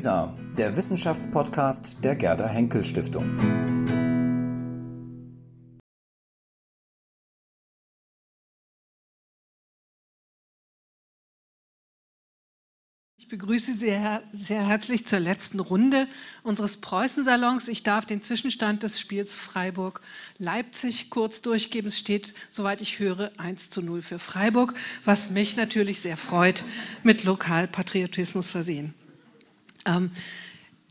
WISA, der Wissenschaftspodcast der Gerda Henkel Stiftung. Ich begrüße Sie sehr, herzlich zur letzten Runde unseres Preußensalons. Ich darf den Zwischenstand des Spiels Freiburg-Leipzig kurz durchgeben. Es steht, soweit ich höre, 1 zu 0 für Freiburg, was mich natürlich sehr freut, mit Lokalpatriotismus versehen. Ähm,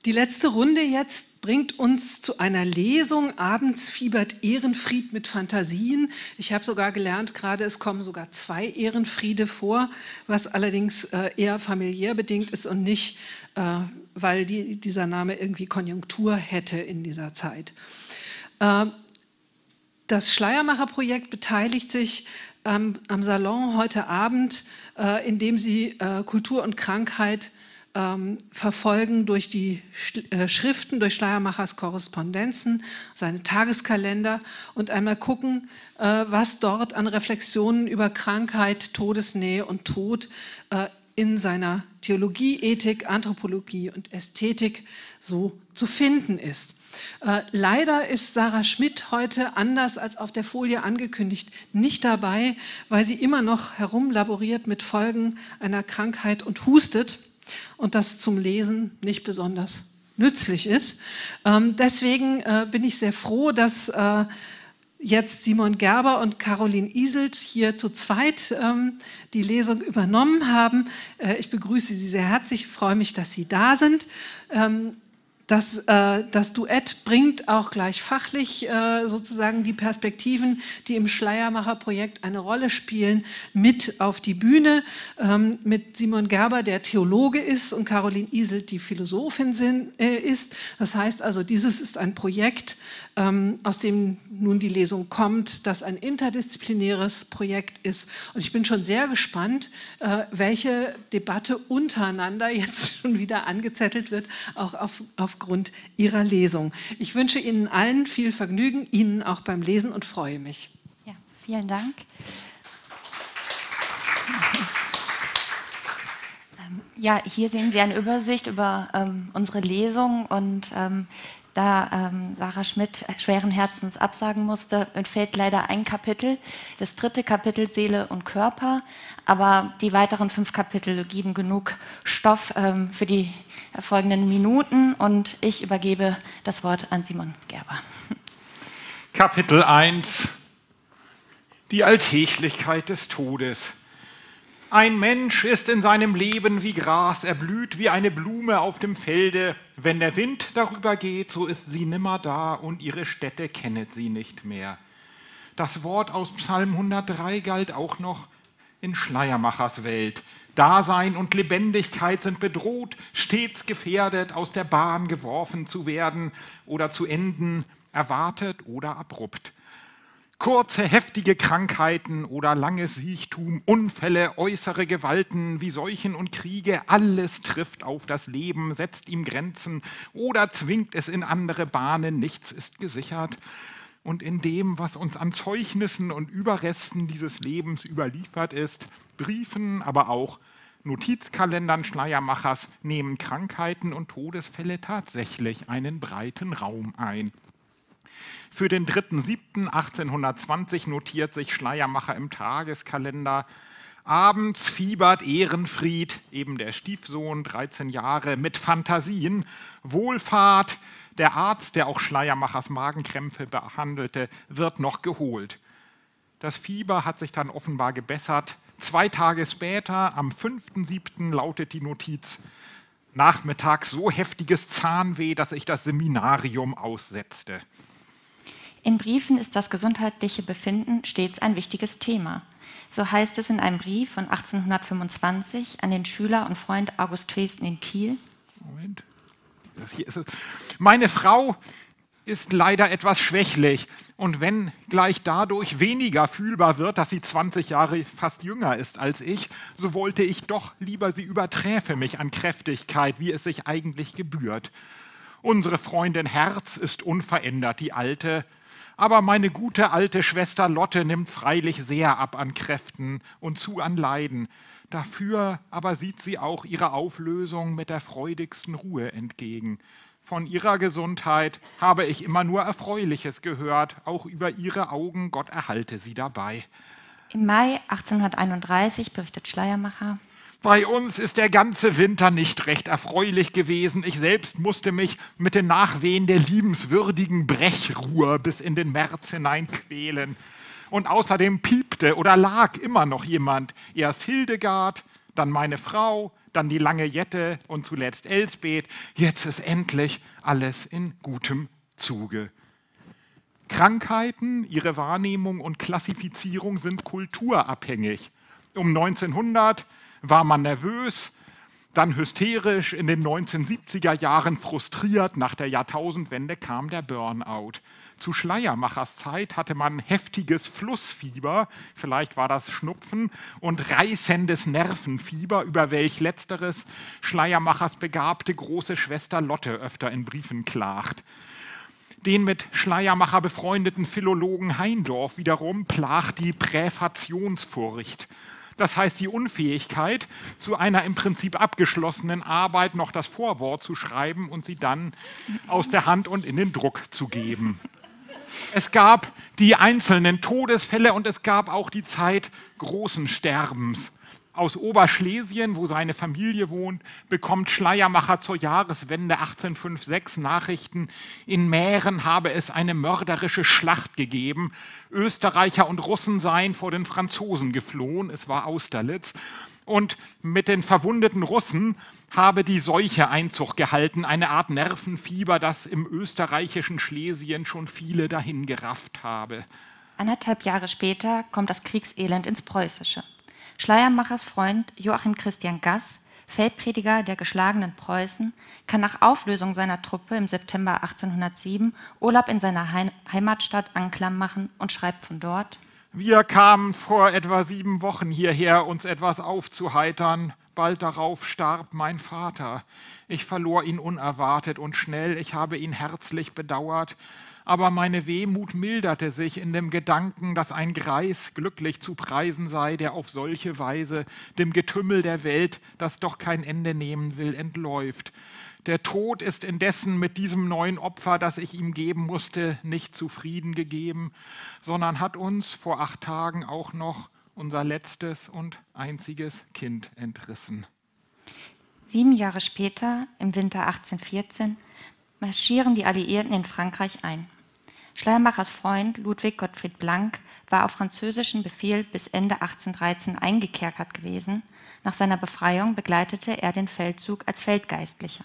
die letzte Runde jetzt bringt uns zu einer Lesung. Abends fiebert Ehrenfried mit Fantasien. Ich habe sogar gelernt, gerade es kommen sogar zwei Ehrenfriede vor, was allerdings äh, eher familiär bedingt ist und nicht, äh, weil die, dieser Name irgendwie Konjunktur hätte in dieser Zeit. Äh, das Schleiermacher-Projekt beteiligt sich ähm, am Salon heute Abend, äh, indem sie äh, Kultur und Krankheit ähm, verfolgen durch die äh, Schriften, durch Schleiermachers Korrespondenzen, seine Tageskalender und einmal gucken, äh, was dort an Reflexionen über Krankheit, Todesnähe und Tod äh, in seiner Theologie, Ethik, Anthropologie und Ästhetik so zu finden ist. Äh, leider ist Sarah Schmidt heute anders als auf der Folie angekündigt nicht dabei, weil sie immer noch herumlaboriert mit Folgen einer Krankheit und hustet und das zum Lesen nicht besonders nützlich ist. Ähm, deswegen äh, bin ich sehr froh, dass äh, jetzt Simon Gerber und Caroline Iselt hier zu zweit ähm, die Lesung übernommen haben. Äh, ich begrüße Sie sehr herzlich, freue mich, dass Sie da sind. Ähm, das, äh, das Duett bringt auch gleich fachlich äh, sozusagen die Perspektiven, die im Schleiermacher-Projekt eine Rolle spielen, mit auf die Bühne. Ähm, mit Simon Gerber, der Theologe ist, und Caroline Iselt, die Philosophin sind, äh, ist. Das heißt also, dieses ist ein Projekt, ähm, aus dem nun die Lesung kommt, das ein interdisziplinäres Projekt ist. Und ich bin schon sehr gespannt, äh, welche Debatte untereinander jetzt schon wieder angezettelt wird, auch auf, auf aufgrund Ihrer Lesung. Ich wünsche Ihnen allen viel Vergnügen, Ihnen auch beim Lesen und freue mich. Ja, vielen Dank. Ähm, ja, hier sehen Sie eine Übersicht über ähm, unsere Lesung und ähm, da ähm, Sarah Schmidt schweren Herzens absagen musste, entfällt leider ein Kapitel, das dritte Kapitel Seele und Körper, aber die weiteren fünf Kapitel geben genug Stoff ähm, für die folgenden Minuten und ich übergebe das Wort an Simon Gerber. Kapitel 1 Die Alltäglichkeit des Todes. Ein Mensch ist in seinem Leben wie Gras, er blüht wie eine Blume auf dem Felde. Wenn der Wind darüber geht, so ist sie nimmer da und ihre Städte kennet sie nicht mehr. Das Wort aus Psalm 103 galt auch noch in Schleiermachers Welt. Dasein und Lebendigkeit sind bedroht, stets gefährdet, aus der Bahn geworfen zu werden oder zu enden, erwartet oder abrupt. Kurze, heftige Krankheiten oder langes Siechtum, Unfälle, äußere Gewalten wie Seuchen und Kriege, alles trifft auf das Leben, setzt ihm Grenzen oder zwingt es in andere Bahnen, nichts ist gesichert. Und in dem, was uns an Zeugnissen und Überresten dieses Lebens überliefert ist, Briefen, aber auch Notizkalendern Schleiermachers, nehmen Krankheiten und Todesfälle tatsächlich einen breiten Raum ein. Für den 3.7.1820 notiert sich Schleiermacher im Tageskalender. Abends fiebert Ehrenfried, eben der Stiefsohn, 13 Jahre, mit Fantasien. Wohlfahrt, der Arzt, der auch Schleiermachers Magenkrämpfe behandelte, wird noch geholt. Das Fieber hat sich dann offenbar gebessert. Zwei Tage später, am 5.7., lautet die Notiz, nachmittags so heftiges Zahnweh, dass ich das Seminarium aussetzte. In Briefen ist das gesundheitliche Befinden stets ein wichtiges Thema. So heißt es in einem Brief von 1825 an den Schüler und Freund August Festen in Kiel. Moment. Meine Frau ist leider etwas schwächlich und wenn gleich dadurch weniger fühlbar wird, dass sie 20 Jahre fast jünger ist als ich, so wollte ich doch lieber sie überträfe mich an Kräftigkeit, wie es sich eigentlich gebührt. Unsere Freundin Herz ist unverändert, die alte, aber meine gute alte Schwester Lotte nimmt freilich sehr ab an Kräften und zu an Leiden. Dafür aber sieht sie auch ihre Auflösung mit der freudigsten Ruhe entgegen. Von ihrer Gesundheit habe ich immer nur Erfreuliches gehört, auch über ihre Augen, Gott erhalte sie dabei. Im Mai 1831 berichtet Schleiermacher. Bei uns ist der ganze Winter nicht recht erfreulich gewesen. Ich selbst musste mich mit den Nachwehen der liebenswürdigen Brechruhe bis in den März hinein quälen. Und außerdem piepte oder lag immer noch jemand. Erst Hildegard, dann meine Frau, dann die lange Jette und zuletzt Elsbeth. Jetzt ist endlich alles in gutem Zuge. Krankheiten, ihre Wahrnehmung und Klassifizierung sind kulturabhängig. Um 1900 war man nervös, dann hysterisch, in den 1970er Jahren frustriert, nach der Jahrtausendwende kam der Burnout. Zu Schleiermachers Zeit hatte man heftiges Flussfieber, vielleicht war das Schnupfen, und reißendes Nervenfieber, über welch letzteres Schleiermachers begabte große Schwester Lotte öfter in Briefen klagt. Den mit Schleiermacher befreundeten Philologen Heindorf wiederum plagt die Präfationsfurcht. Das heißt, die Unfähigkeit, zu einer im Prinzip abgeschlossenen Arbeit noch das Vorwort zu schreiben und sie dann aus der Hand und in den Druck zu geben. Es gab die einzelnen Todesfälle und es gab auch die Zeit großen Sterbens. Aus Oberschlesien, wo seine Familie wohnt, bekommt Schleiermacher zur Jahreswende 1856 Nachrichten, in Mähren habe es eine mörderische Schlacht gegeben. Österreicher und Russen seien vor den Franzosen geflohen, es war Austerlitz. Und mit den verwundeten Russen habe die Seuche Einzug gehalten, eine Art Nervenfieber, das im österreichischen Schlesien schon viele dahingerafft habe. Anderthalb Jahre später kommt das Kriegselend ins Preußische. Schleiermachers Freund Joachim Christian Gass, Feldprediger der geschlagenen Preußen, kann nach Auflösung seiner Truppe im September 1807 Urlaub in seiner Heimatstadt Anklam machen und schreibt von dort: Wir kamen vor etwa sieben Wochen hierher, uns etwas aufzuheitern. Bald darauf starb mein Vater. Ich verlor ihn unerwartet und schnell, ich habe ihn herzlich bedauert aber meine Wehmut milderte sich in dem Gedanken, dass ein Greis glücklich zu preisen sei, der auf solche Weise dem Getümmel der Welt, das doch kein Ende nehmen will, entläuft. Der Tod ist indessen mit diesem neuen Opfer, das ich ihm geben musste, nicht zufrieden gegeben, sondern hat uns vor acht Tagen auch noch unser letztes und einziges Kind entrissen. Sieben Jahre später, im Winter 1814, marschieren die Alliierten in Frankreich ein. Schleiermachers Freund Ludwig Gottfried Blank war auf französischen Befehl bis Ende 1813 eingekerkert gewesen. Nach seiner Befreiung begleitete er den Feldzug als Feldgeistlicher.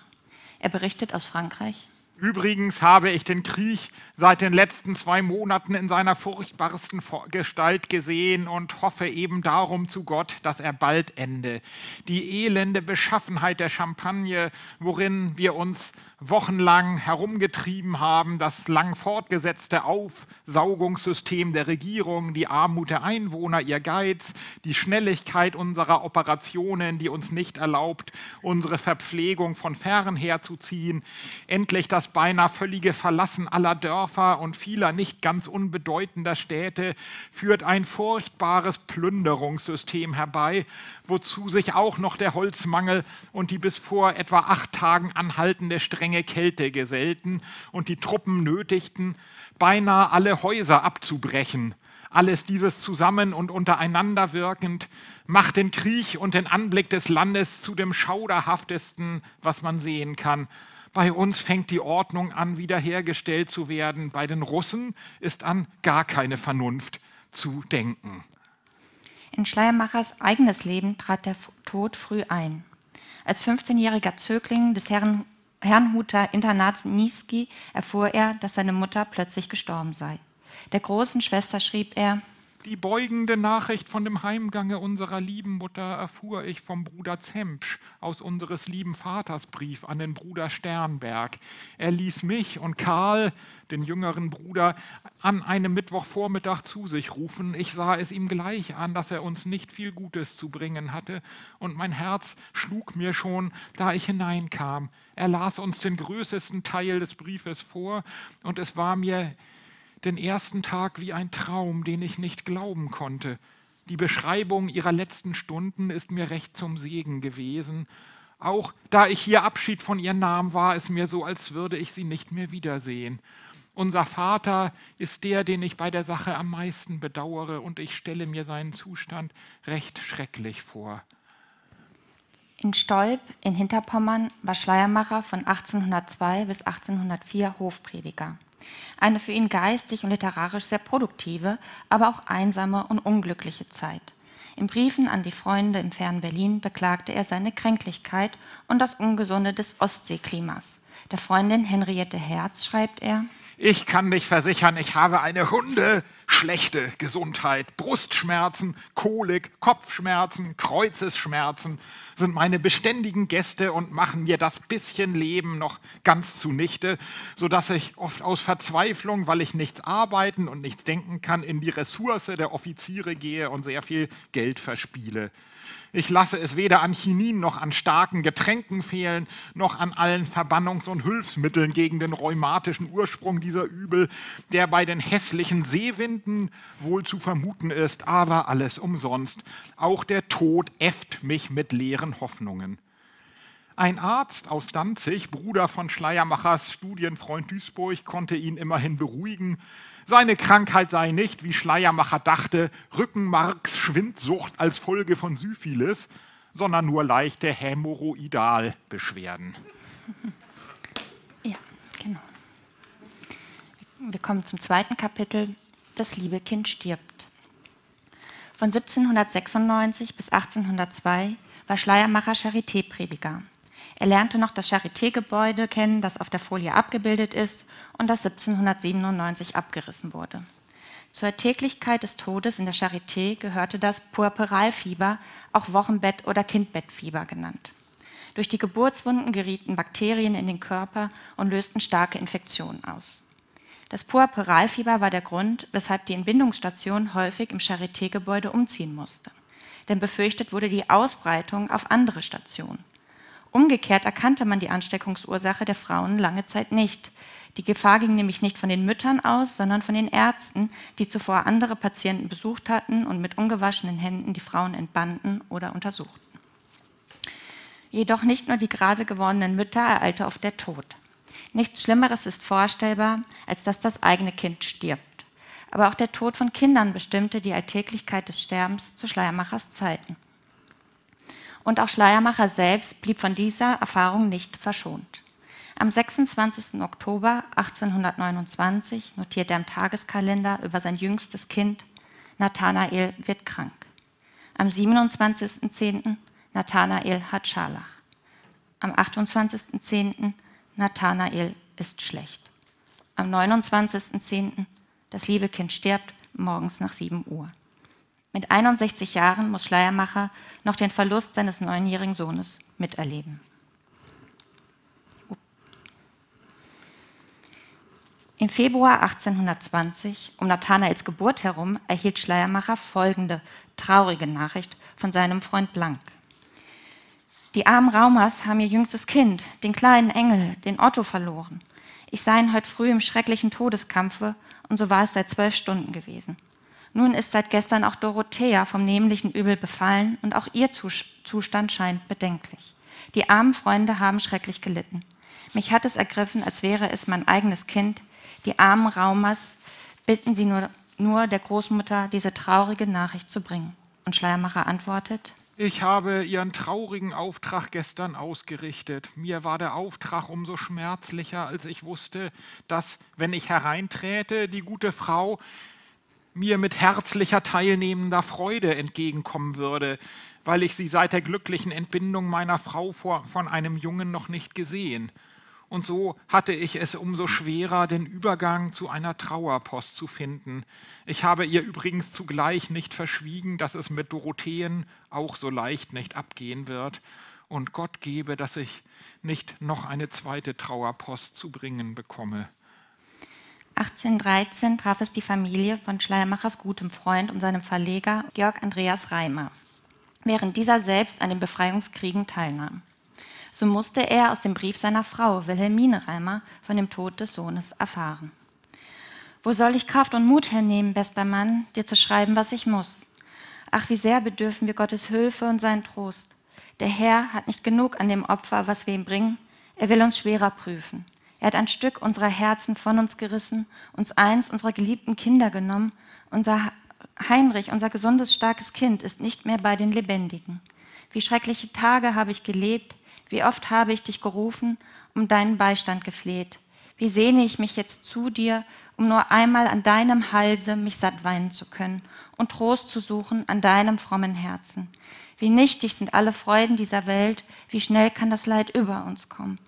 Er berichtet aus Frankreich. Übrigens habe ich den Krieg seit den letzten zwei Monaten in seiner furchtbarsten Gestalt gesehen und hoffe eben darum zu Gott, dass er bald ende. Die elende Beschaffenheit der Champagne, worin wir uns wochenlang herumgetrieben haben, das lang fortgesetzte Aufsaugungssystem der Regierung, die Armut der Einwohner, ihr Geiz, die Schnelligkeit unserer Operationen, die uns nicht erlaubt, unsere Verpflegung von fern herzuziehen, endlich das beinahe völlige Verlassen aller Dörfer und vieler nicht ganz unbedeutender Städte führt ein furchtbares Plünderungssystem herbei, wozu sich auch noch der Holzmangel und die bis vor etwa acht Tagen anhaltende strenge Kälte gesellten und die Truppen nötigten, beinahe alle Häuser abzubrechen. Alles dieses zusammen und untereinander wirkend macht den Krieg und den Anblick des Landes zu dem schauderhaftesten, was man sehen kann. Bei uns fängt die Ordnung an, wiederhergestellt zu werden. Bei den Russen ist an gar keine Vernunft zu denken. In Schleiermachers eigenes Leben trat der Tod früh ein. Als 15-jähriger Zögling des Herren, Herrnhuter Internats Niesky erfuhr er, dass seine Mutter plötzlich gestorben sei. Der großen Schwester schrieb er, die beugende Nachricht von dem Heimgange unserer lieben Mutter erfuhr ich vom Bruder Zempsch aus unseres lieben Vaters Brief an den Bruder Sternberg. Er ließ mich und Karl, den jüngeren Bruder, an einem Mittwochvormittag zu sich rufen. Ich sah es ihm gleich an, dass er uns nicht viel Gutes zu bringen hatte, und mein Herz schlug mir schon, da ich hineinkam. Er las uns den größten Teil des Briefes vor, und es war mir den ersten Tag wie ein Traum, den ich nicht glauben konnte. Die Beschreibung ihrer letzten Stunden ist mir recht zum Segen gewesen. Auch da ich hier Abschied von ihr nahm, war es mir so, als würde ich sie nicht mehr wiedersehen. Unser Vater ist der, den ich bei der Sache am meisten bedauere, und ich stelle mir seinen Zustand recht schrecklich vor. In Stolp in Hinterpommern war Schleiermacher von 1802 bis 1804 Hofprediger. Eine für ihn geistig und literarisch sehr produktive, aber auch einsame und unglückliche Zeit. In Briefen an die Freunde im fernen Berlin beklagte er seine Kränklichkeit und das Ungesunde des Ostseeklimas. Der Freundin Henriette Herz schreibt er, ich kann dich versichern, ich habe eine Hunde schlechte Gesundheit. Brustschmerzen, Kolik, Kopfschmerzen, Kreuzesschmerzen sind meine beständigen Gäste und machen mir das bisschen Leben noch ganz zunichte, sodass ich oft aus Verzweiflung, weil ich nichts arbeiten und nichts denken kann, in die Ressource der Offiziere gehe und sehr viel Geld verspiele. Ich lasse es weder an Chinin noch an starken Getränken fehlen, noch an allen Verbannungs- und Hilfsmitteln gegen den rheumatischen Ursprung dieser Übel, der bei den hässlichen Seewinden wohl zu vermuten ist, aber alles umsonst. Auch der Tod äfft mich mit leeren Hoffnungen. Ein Arzt aus Danzig, Bruder von Schleiermachers Studienfreund Duisburg, konnte ihn immerhin beruhigen. Seine Krankheit sei nicht, wie Schleiermacher dachte, Rückenmarksschwindsucht als Folge von Syphilis, sondern nur leichte Hämorrhoidalbeschwerden. Ja, genau. Wir kommen zum zweiten Kapitel. Das liebe Kind stirbt. Von 1796 bis 1802 war Schleiermacher Charité-Prediger. Er lernte noch das Charité-Gebäude kennen, das auf der Folie abgebildet ist und das 1797 abgerissen wurde. Zur Täglichkeit des Todes in der Charité gehörte das Puerperalfieber, auch Wochenbett- oder Kindbettfieber genannt. Durch die Geburtswunden gerieten Bakterien in den Körper und lösten starke Infektionen aus. Das Puerperalfieber war der Grund, weshalb die Entbindungsstation häufig im Charité-Gebäude umziehen musste. Denn befürchtet wurde die Ausbreitung auf andere Stationen. Umgekehrt erkannte man die Ansteckungsursache der Frauen lange Zeit nicht. Die Gefahr ging nämlich nicht von den Müttern aus, sondern von den Ärzten, die zuvor andere Patienten besucht hatten und mit ungewaschenen Händen die Frauen entbanden oder untersuchten. Jedoch nicht nur die gerade gewordenen Mütter ereilte oft der Tod. Nichts Schlimmeres ist vorstellbar, als dass das eigene Kind stirbt. Aber auch der Tod von Kindern bestimmte die Alltäglichkeit des Sterbens zu Schleiermachers Zeiten. Und auch Schleiermacher selbst blieb von dieser Erfahrung nicht verschont. Am 26. Oktober 1829 notiert er im Tageskalender über sein jüngstes Kind, Nathanael wird krank. Am 27.10. Nathanael hat Scharlach. Am 28.10. Nathanael ist schlecht. Am 29.10. das liebe Kind stirbt morgens nach 7 Uhr. Mit 61 Jahren muss Schleiermacher noch den Verlust seines neunjährigen Sohnes miterleben. Im Februar 1820, um Nathanaels Geburt herum, erhielt Schleiermacher folgende traurige Nachricht von seinem Freund Blank. Die armen Raumers haben ihr jüngstes Kind, den kleinen Engel, den Otto, verloren. Ich sei ihn heute früh im schrecklichen Todeskampfe und so war es seit zwölf Stunden gewesen. Nun ist seit gestern auch Dorothea vom nämlichen Übel befallen und auch ihr Zustand scheint bedenklich. Die armen Freunde haben schrecklich gelitten. Mich hat es ergriffen, als wäre es mein eigenes Kind. Die armen Raumers bitten sie nur, nur der Großmutter, diese traurige Nachricht zu bringen. Und Schleiermacher antwortet, ich habe Ihren traurigen Auftrag gestern ausgerichtet. Mir war der Auftrag umso schmerzlicher, als ich wusste, dass, wenn ich hereinträte, die gute Frau mir mit herzlicher, teilnehmender Freude entgegenkommen würde, weil ich sie seit der glücklichen Entbindung meiner Frau vor, von einem Jungen noch nicht gesehen. Und so hatte ich es umso schwerer, den Übergang zu einer Trauerpost zu finden. Ich habe ihr übrigens zugleich nicht verschwiegen, dass es mit Dorotheen auch so leicht nicht abgehen wird. Und Gott gebe, dass ich nicht noch eine zweite Trauerpost zu bringen bekomme. 1813 traf es die Familie von Schleiermachers gutem Freund und seinem Verleger Georg Andreas Reimer, während dieser selbst an den Befreiungskriegen teilnahm. So musste er aus dem Brief seiner Frau Wilhelmine Reimer von dem Tod des Sohnes erfahren. Wo soll ich Kraft und Mut hernehmen, bester Mann, dir zu schreiben, was ich muss? Ach, wie sehr bedürfen wir Gottes Hilfe und seinen Trost. Der Herr hat nicht genug an dem Opfer, was wir ihm bringen. Er will uns schwerer prüfen. Er hat ein Stück unserer Herzen von uns gerissen, uns eins unserer geliebten Kinder genommen. Unser Heinrich, unser gesundes, starkes Kind, ist nicht mehr bei den Lebendigen. Wie schreckliche Tage habe ich gelebt, wie oft habe ich dich gerufen, um deinen Beistand gefleht. Wie sehne ich mich jetzt zu dir, um nur einmal an deinem Halse mich satt weinen zu können und Trost zu suchen an deinem frommen Herzen. Wie nichtig sind alle Freuden dieser Welt, wie schnell kann das Leid über uns kommen.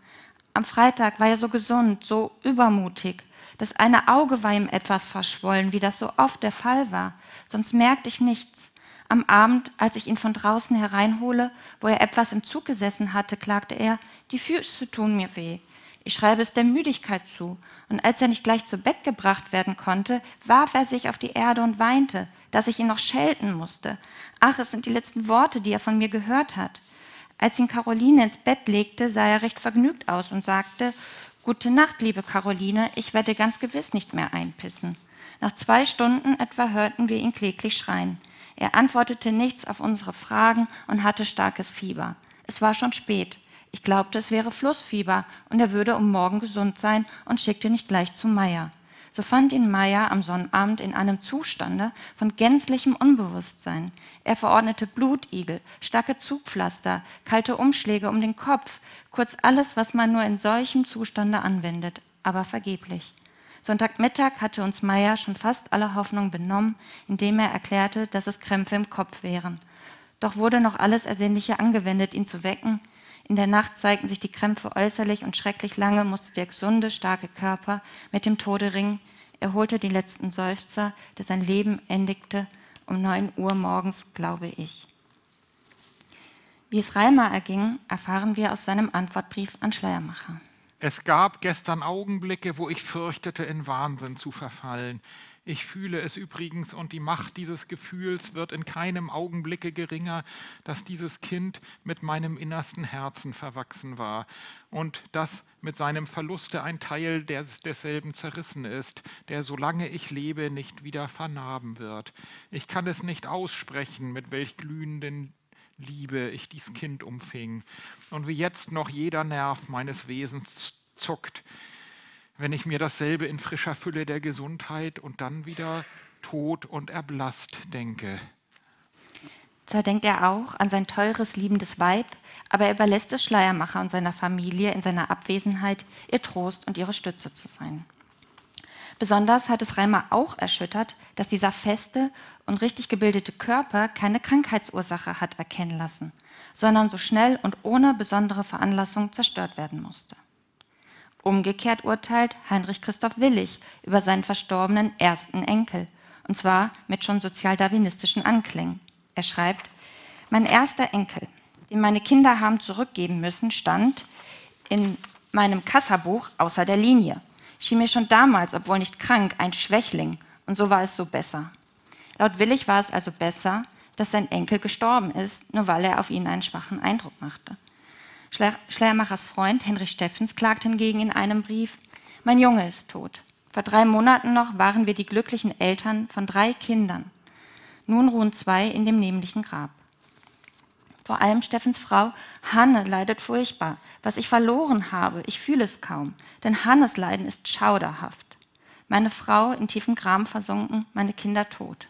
Am Freitag war er so gesund, so übermutig. Das eine Auge war ihm etwas verschwollen, wie das so oft der Fall war, sonst merkte ich nichts. Am Abend, als ich ihn von draußen hereinhole, wo er etwas im Zug gesessen hatte, klagte er, die Füße tun mir weh. Ich schreibe es der Müdigkeit zu. Und als er nicht gleich zu Bett gebracht werden konnte, warf er sich auf die Erde und weinte, dass ich ihn noch schelten musste. Ach, es sind die letzten Worte, die er von mir gehört hat. Als ihn Caroline ins Bett legte, sah er recht vergnügt aus und sagte, Gute Nacht, liebe Caroline, ich werde ganz gewiss nicht mehr einpissen. Nach zwei Stunden etwa hörten wir ihn kläglich schreien. Er antwortete nichts auf unsere Fragen und hatte starkes Fieber. Es war schon spät. Ich glaubte, es wäre Flussfieber und er würde um morgen gesund sein und schickte nicht gleich zu Meier. So fand ihn Meier am Sonnabend in einem Zustande von gänzlichem Unbewusstsein. Er verordnete Blutigel, starke Zugpflaster, kalte Umschläge um den Kopf, kurz alles, was man nur in solchem Zustande anwendet, aber vergeblich. Sonntagmittag hatte uns Meier schon fast alle Hoffnung benommen, indem er erklärte, dass es Krämpfe im Kopf wären. Doch wurde noch alles Ersinnliche angewendet, ihn zu wecken. In der Nacht zeigten sich die Krämpfe äußerlich und schrecklich lange musste der gesunde, starke Körper mit dem Tode ringen. Er holte den letzten Seufzer, der sein Leben endigte, um neun Uhr morgens, glaube ich. Wie es Reimer erging, erfahren wir aus seinem Antwortbrief an Schleiermacher. Es gab gestern Augenblicke, wo ich fürchtete, in Wahnsinn zu verfallen. Ich fühle es übrigens und die Macht dieses Gefühls wird in keinem Augenblicke geringer, dass dieses Kind mit meinem innersten Herzen verwachsen war und dass mit seinem Verluste ein Teil des, desselben zerrissen ist, der solange ich lebe nicht wieder vernarben wird. Ich kann es nicht aussprechen, mit welch glühenden Liebe ich dies Kind umfing und wie jetzt noch jeder Nerv meines Wesens zuckt wenn ich mir dasselbe in frischer Fülle der Gesundheit und dann wieder tot und erblasst denke. Zwar denkt er auch an sein teures, liebendes Weib, aber er überlässt es Schleiermacher und seiner Familie in seiner Abwesenheit, ihr Trost und ihre Stütze zu sein. Besonders hat es Reimer auch erschüttert, dass dieser feste und richtig gebildete Körper keine Krankheitsursache hat erkennen lassen, sondern so schnell und ohne besondere Veranlassung zerstört werden musste. Umgekehrt urteilt Heinrich Christoph Willig über seinen verstorbenen ersten Enkel, und zwar mit schon sozialdarwinistischen Anklängen. Er schreibt, mein erster Enkel, den meine Kinder haben zurückgeben müssen, stand in meinem Kassabuch außer der Linie. Schien mir schon damals, obwohl nicht krank, ein Schwächling, und so war es so besser. Laut Willig war es also besser, dass sein Enkel gestorben ist, nur weil er auf ihn einen schwachen Eindruck machte. Schleiermachers Freund Henry Steffens klagt hingegen in einem Brief, mein Junge ist tot. Vor drei Monaten noch waren wir die glücklichen Eltern von drei Kindern. Nun ruhen zwei in dem nämlichen Grab. Vor allem Steffens Frau Hanne leidet furchtbar. Was ich verloren habe, ich fühle es kaum, denn Hannes Leiden ist schauderhaft. Meine Frau in tiefen Gram versunken, meine Kinder tot.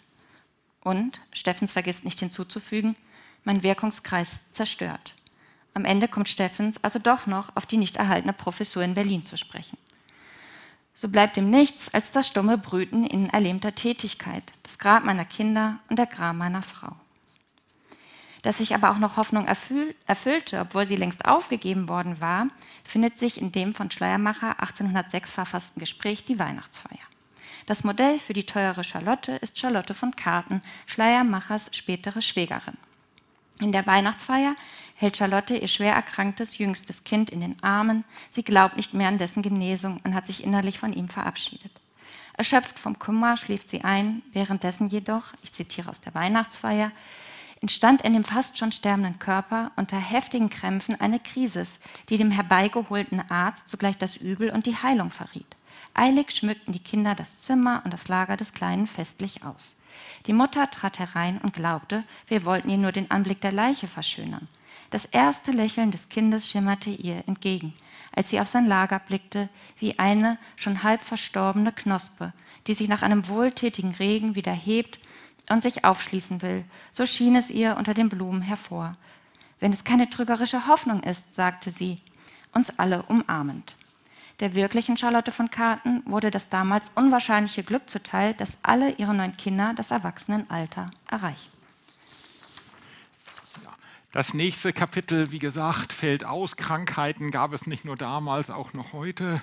Und, Steffens vergisst nicht hinzuzufügen, mein Wirkungskreis zerstört. Am Ende kommt Steffens also doch noch auf die nicht erhaltene Professur in Berlin zu sprechen. So bleibt ihm nichts als das stumme Brüten in erlebter Tätigkeit, das Grab meiner Kinder und der Grab meiner Frau. Dass sich aber auch noch Hoffnung erfüll, erfüllte, obwohl sie längst aufgegeben worden war, findet sich in dem von Schleiermacher 1806 verfassten Gespräch Die Weihnachtsfeier. Das Modell für die teure Charlotte ist Charlotte von Karten, Schleiermachers spätere Schwägerin. In der Weihnachtsfeier hält Charlotte ihr schwer erkranktes jüngstes Kind in den Armen. Sie glaubt nicht mehr an dessen Genesung und hat sich innerlich von ihm verabschiedet. Erschöpft vom Kummer schläft sie ein, währenddessen jedoch, ich zitiere aus der Weihnachtsfeier, entstand in dem fast schon sterbenden Körper unter heftigen Krämpfen eine Krisis, die dem herbeigeholten Arzt zugleich das Übel und die Heilung verriet. Eilig schmückten die Kinder das Zimmer und das Lager des Kleinen festlich aus. Die Mutter trat herein und glaubte, wir wollten ihr nur den Anblick der Leiche verschönern. Das erste Lächeln des Kindes schimmerte ihr entgegen, als sie auf sein Lager blickte, wie eine schon halb verstorbene Knospe, die sich nach einem wohltätigen Regen wieder hebt und sich aufschließen will. So schien es ihr unter den Blumen hervor. Wenn es keine trügerische Hoffnung ist, sagte sie, uns alle umarmend. Der wirklichen Charlotte von Karten wurde das damals unwahrscheinliche Glück zuteil, dass alle ihre neun Kinder das Erwachsenenalter erreichten. Das nächste Kapitel, wie gesagt, fällt aus. Krankheiten gab es nicht nur damals, auch noch heute.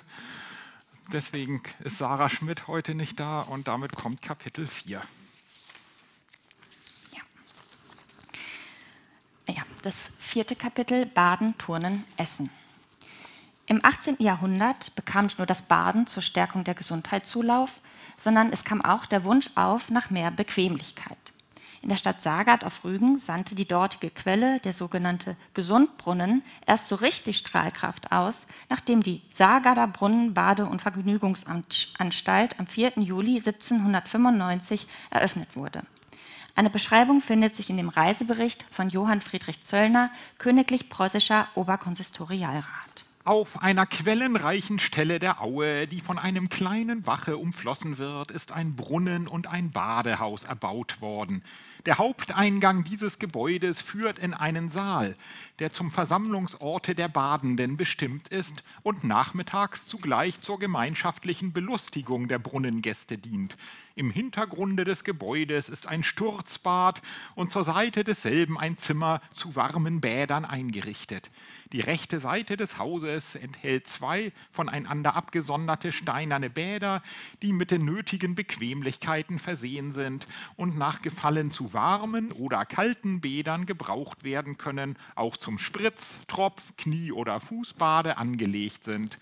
Deswegen ist Sarah Schmidt heute nicht da und damit kommt Kapitel 4. Ja. das vierte Kapitel Baden, Turnen, Essen. Im 18. Jahrhundert bekam nicht nur das Baden zur Stärkung der Gesundheit Zulauf, sondern es kam auch der Wunsch auf nach mehr Bequemlichkeit. In der Stadt Sagard auf Rügen sandte die dortige Quelle, der sogenannte Gesundbrunnen, erst so richtig Strahlkraft aus, nachdem die Sagarder Brunnen Bade- und Vergnügungsanstalt am 4. Juli 1795 eröffnet wurde. Eine Beschreibung findet sich in dem Reisebericht von Johann Friedrich Zöllner, königlich preußischer Oberkonsistorialrat. Auf einer quellenreichen Stelle der Aue, die von einem kleinen Bache umflossen wird, ist ein Brunnen und ein Badehaus erbaut worden. Der Haupteingang dieses Gebäudes führt in einen Saal, der zum Versammlungsorte der Badenden bestimmt ist und nachmittags zugleich zur gemeinschaftlichen Belustigung der Brunnengäste dient. Im Hintergrunde des Gebäudes ist ein Sturzbad und zur Seite desselben ein Zimmer zu warmen Bädern eingerichtet. Die rechte Seite des Hauses enthält zwei voneinander abgesonderte steinerne Bäder, die mit den nötigen Bequemlichkeiten versehen sind und nach Gefallen zu warmen oder kalten Bädern gebraucht werden können, auch zum Spritz, Tropf, Knie- oder Fußbade angelegt sind.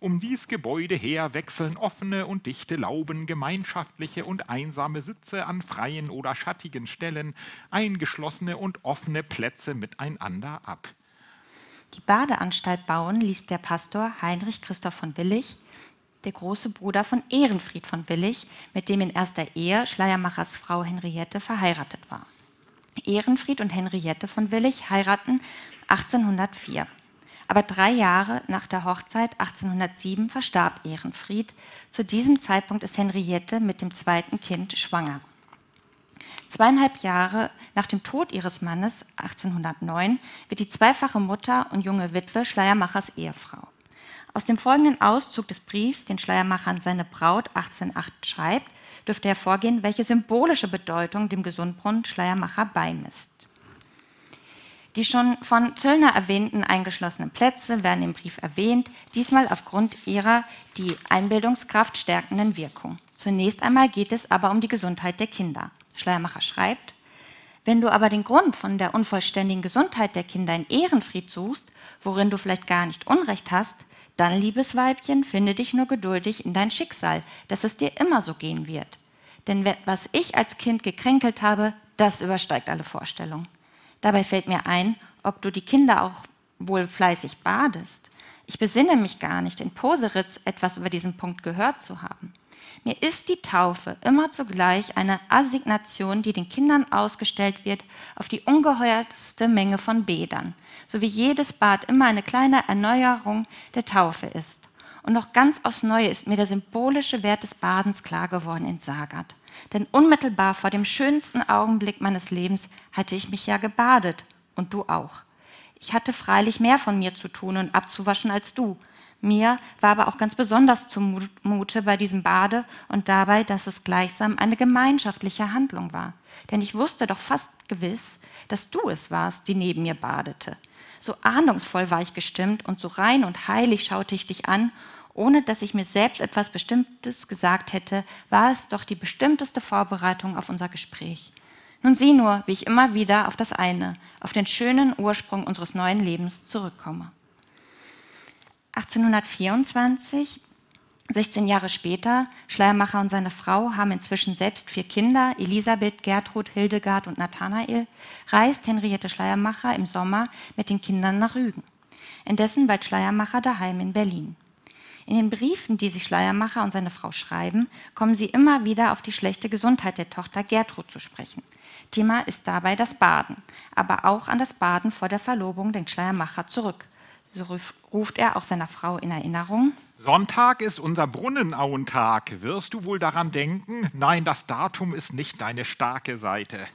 Um dies Gebäude her wechseln offene und dichte Lauben gemeinschaftliche und einsame Sitze an freien oder schattigen Stellen, eingeschlossene und offene Plätze miteinander ab. Die Badeanstalt bauen ließ der Pastor Heinrich Christoph von Willig, der große Bruder von Ehrenfried von Willig, mit dem in erster Ehe Schleiermachers Frau Henriette verheiratet war. Ehrenfried und Henriette von Willig heiraten 1804. Aber drei Jahre nach der Hochzeit 1807 verstarb Ehrenfried. Zu diesem Zeitpunkt ist Henriette mit dem zweiten Kind schwanger. Zweieinhalb Jahre nach dem Tod ihres Mannes 1809 wird die zweifache Mutter und junge Witwe Schleiermachers Ehefrau. Aus dem folgenden Auszug des Briefs, den Schleiermacher an seine Braut 1808 schreibt, dürfte hervorgehen, welche symbolische Bedeutung dem Gesundbrunnen Schleiermacher beimisst. Die schon von Zöllner erwähnten eingeschlossenen Plätze werden im Brief erwähnt, diesmal aufgrund ihrer die Einbildungskraft stärkenden Wirkung. Zunächst einmal geht es aber um die Gesundheit der Kinder. Schleiermacher schreibt, wenn du aber den Grund von der unvollständigen Gesundheit der Kinder in Ehrenfried suchst, worin du vielleicht gar nicht Unrecht hast, dann, liebes Weibchen, finde dich nur geduldig in dein Schicksal, dass es dir immer so gehen wird. Denn was ich als Kind gekränkelt habe, das übersteigt alle Vorstellungen. Dabei fällt mir ein, ob du die Kinder auch wohl fleißig badest. Ich besinne mich gar nicht, in Poseritz etwas über diesen Punkt gehört zu haben. Mir ist die Taufe immer zugleich eine Assignation, die den Kindern ausgestellt wird auf die ungeheuerste Menge von Bädern, so wie jedes Bad immer eine kleine Erneuerung der Taufe ist. Und noch ganz aufs Neue ist mir der symbolische Wert des Badens klar geworden in Sagat. Denn unmittelbar vor dem schönsten Augenblick meines Lebens hatte ich mich ja gebadet und du auch. Ich hatte freilich mehr von mir zu tun und abzuwaschen als du, mir war aber auch ganz besonders zumute bei diesem Bade und dabei, dass es gleichsam eine gemeinschaftliche Handlung war. Denn ich wusste doch fast gewiss, dass du es warst, die neben mir badete. So ahnungsvoll war ich gestimmt und so rein und heilig schaute ich dich an, ohne dass ich mir selbst etwas Bestimmtes gesagt hätte, war es doch die bestimmteste Vorbereitung auf unser Gespräch. Nun sieh nur, wie ich immer wieder auf das eine, auf den schönen Ursprung unseres neuen Lebens zurückkomme. 1824, 16 Jahre später, Schleiermacher und seine Frau haben inzwischen selbst vier Kinder, Elisabeth, Gertrud, Hildegard und Nathanael, reist Henriette Schleiermacher im Sommer mit den Kindern nach Rügen. Indessen weilt Schleiermacher daheim in Berlin. In den Briefen, die sich Schleiermacher und seine Frau schreiben, kommen sie immer wieder auf die schlechte Gesundheit der Tochter Gertrud zu sprechen. Thema ist dabei das Baden, aber auch an das Baden vor der Verlobung denkt Schleiermacher zurück. So ruft er auch seiner Frau in Erinnerung. Sonntag ist unser Brunnenauentag. Wirst du wohl daran denken? Nein, das Datum ist nicht deine starke Seite.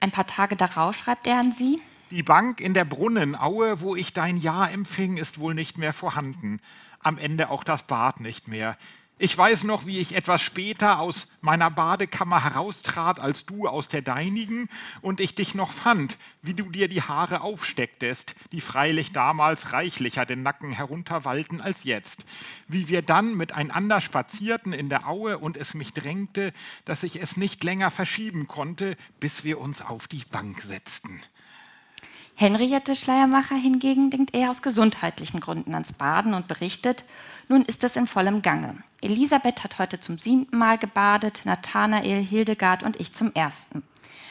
Ein paar Tage darauf schreibt er an sie. Die Bank in der Brunnenaue, wo ich dein Ja empfing, ist wohl nicht mehr vorhanden. Am Ende auch das Bad nicht mehr. Ich weiß noch, wie ich etwas später aus meiner Badekammer heraustrat als du aus der deinigen und ich dich noch fand, wie du dir die Haare aufstecktest, die freilich damals reichlicher den Nacken herunterwallten als jetzt. Wie wir dann miteinander spazierten in der Aue und es mich drängte, dass ich es nicht länger verschieben konnte, bis wir uns auf die Bank setzten. Henriette Schleiermacher hingegen denkt eher aus gesundheitlichen Gründen ans Baden und berichtet, nun ist es in vollem Gange. Elisabeth hat heute zum siebten Mal gebadet, Nathanael, Hildegard und ich zum ersten.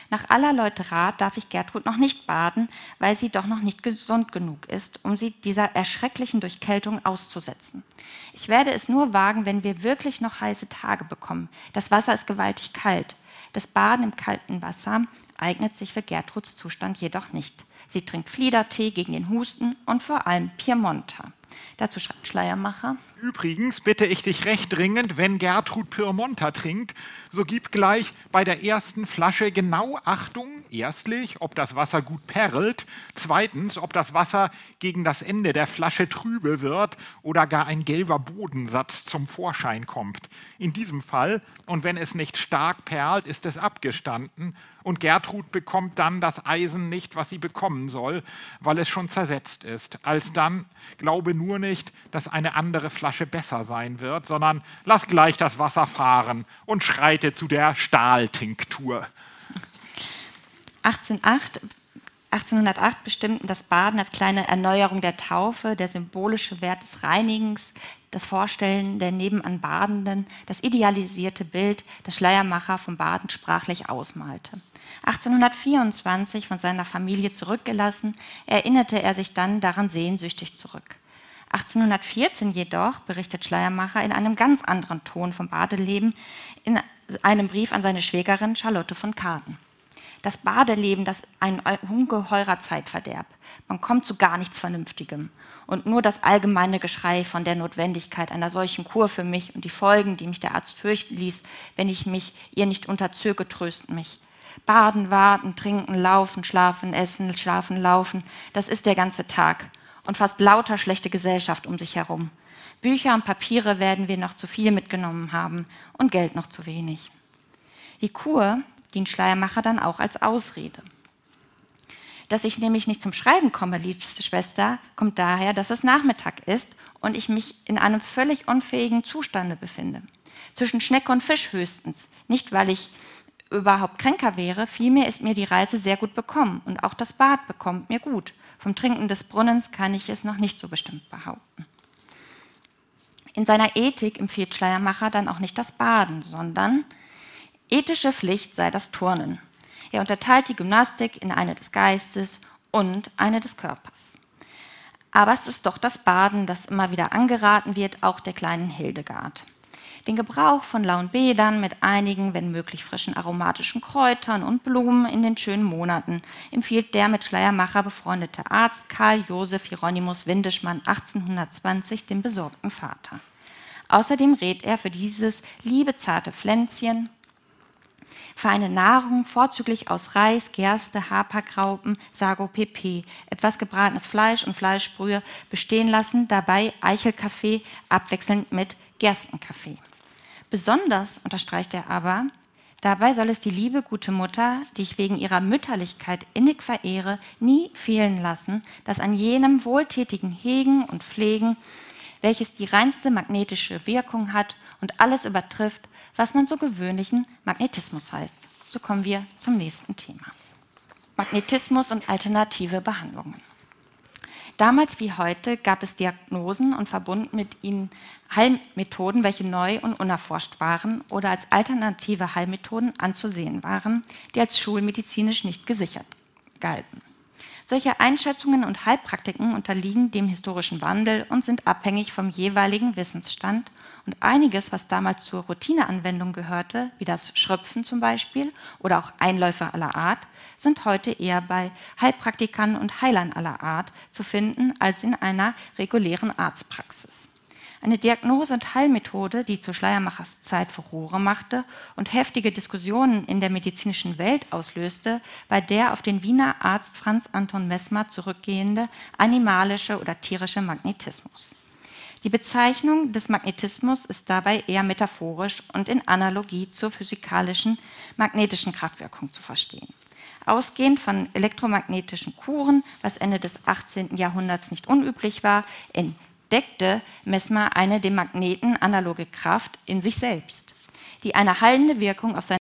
Nach aller Leute Rat darf ich Gertrud noch nicht baden, weil sie doch noch nicht gesund genug ist, um sie dieser erschrecklichen Durchkältung auszusetzen. Ich werde es nur wagen, wenn wir wirklich noch heiße Tage bekommen. Das Wasser ist gewaltig kalt. Das Baden im kalten Wasser eignet sich für Gertruds Zustand jedoch nicht. Sie trinkt Fliedertee gegen den Husten und vor allem Piemonter. Dazu schreibt Schleiermacher. Übrigens bitte ich dich recht dringend, wenn Gertrud Pyrmonter trinkt, so gib gleich bei der ersten Flasche genau Achtung, erstlich, ob das Wasser gut perlt, zweitens, ob das Wasser gegen das Ende der Flasche trübe wird oder gar ein gelber Bodensatz zum Vorschein kommt. In diesem Fall, und wenn es nicht stark perlt, ist es abgestanden und Gertrud bekommt dann das Eisen nicht, was sie bekommen soll, weil es schon zersetzt ist. Alsdann glaube nur nicht, dass eine andere Flasche besser sein wird, sondern lass gleich das Wasser fahren und schreite zu der Stahltinktur. 1808 1808 bestimmten das Baden als kleine Erneuerung der Taufe, der symbolische Wert des Reinigens, das Vorstellen der nebenan Badenden, das idealisierte Bild, das Schleiermacher vom Baden sprachlich ausmalte. 1824 von seiner Familie zurückgelassen, erinnerte er sich dann daran sehnsüchtig zurück. 1814 jedoch berichtet Schleiermacher in einem ganz anderen Ton vom Badeleben in einem Brief an seine Schwägerin Charlotte von Karten. Das Badeleben, das ein ungeheurer Zeitverderb. Man kommt zu gar nichts Vernünftigem. Und nur das allgemeine Geschrei von der Notwendigkeit einer solchen Kur für mich und die Folgen, die mich der Arzt fürchten ließ, wenn ich mich ihr nicht unterzöge, trösten mich. Baden, warten, trinken, laufen, schlafen, essen, schlafen, laufen, das ist der ganze Tag. Und fast lauter schlechte Gesellschaft um sich herum. Bücher und Papiere werden wir noch zu viel mitgenommen haben und Geld noch zu wenig. Die Kur dient Schleiermacher dann auch als Ausrede. Dass ich nämlich nicht zum Schreiben komme, liebste Schwester, kommt daher, dass es Nachmittag ist und ich mich in einem völlig unfähigen Zustande befinde. Zwischen Schnecke und Fisch höchstens. Nicht, weil ich überhaupt kränker wäre, vielmehr ist mir die Reise sehr gut bekommen und auch das Bad bekommt mir gut. Vom Trinken des Brunnens kann ich es noch nicht so bestimmt behaupten. In seiner Ethik empfiehlt Schleiermacher dann auch nicht das Baden, sondern ethische Pflicht sei das Turnen. Er unterteilt die Gymnastik in eine des Geistes und eine des Körpers. Aber es ist doch das Baden, das immer wieder angeraten wird, auch der kleinen Hildegard. Den Gebrauch von lauen Bädern mit einigen, wenn möglich, frischen aromatischen Kräutern und Blumen in den schönen Monaten empfiehlt der mit Schleiermacher befreundete Arzt Karl Josef Hieronymus Windischmann 1820 dem besorgten Vater. Außerdem rät er für dieses liebe zarte Pflänzchen feine Nahrung, vorzüglich aus Reis, Gerste, Hapergraupen, Sago, Pepe, etwas gebratenes Fleisch und Fleischbrühe bestehen lassen, dabei Eichelkaffee abwechselnd mit Gerstenkaffee. Besonders unterstreicht er aber, dabei soll es die liebe gute Mutter, die ich wegen ihrer Mütterlichkeit innig verehre, nie fehlen lassen, dass an jenem wohltätigen Hegen und Pflegen, welches die reinste magnetische Wirkung hat und alles übertrifft, was man so gewöhnlichen Magnetismus heißt. So kommen wir zum nächsten Thema. Magnetismus und alternative Behandlungen. Damals wie heute gab es Diagnosen und verbunden mit ihnen Heilmethoden, welche neu und unerforscht waren oder als alternative Heilmethoden anzusehen waren, die als schulmedizinisch nicht gesichert galten. Solche Einschätzungen und Heilpraktiken unterliegen dem historischen Wandel und sind abhängig vom jeweiligen Wissensstand. Und einiges, was damals zur Routineanwendung gehörte, wie das Schröpfen zum Beispiel oder auch Einläufe aller Art, sind heute eher bei Heilpraktikern und Heilern aller Art zu finden als in einer regulären Arztpraxis. Eine Diagnose- und Heilmethode, die zu Schleiermachers Zeit Furore machte und heftige Diskussionen in der medizinischen Welt auslöste, war der auf den Wiener Arzt Franz Anton Messmer zurückgehende animalische oder tierische Magnetismus. Die Bezeichnung des Magnetismus ist dabei eher metaphorisch und in Analogie zur physikalischen magnetischen Kraftwirkung zu verstehen. Ausgehend von elektromagnetischen Kuren, was Ende des 18. Jahrhunderts nicht unüblich war, entdeckte Messmer eine dem Magneten analoge Kraft in sich selbst, die eine heilende Wirkung auf seine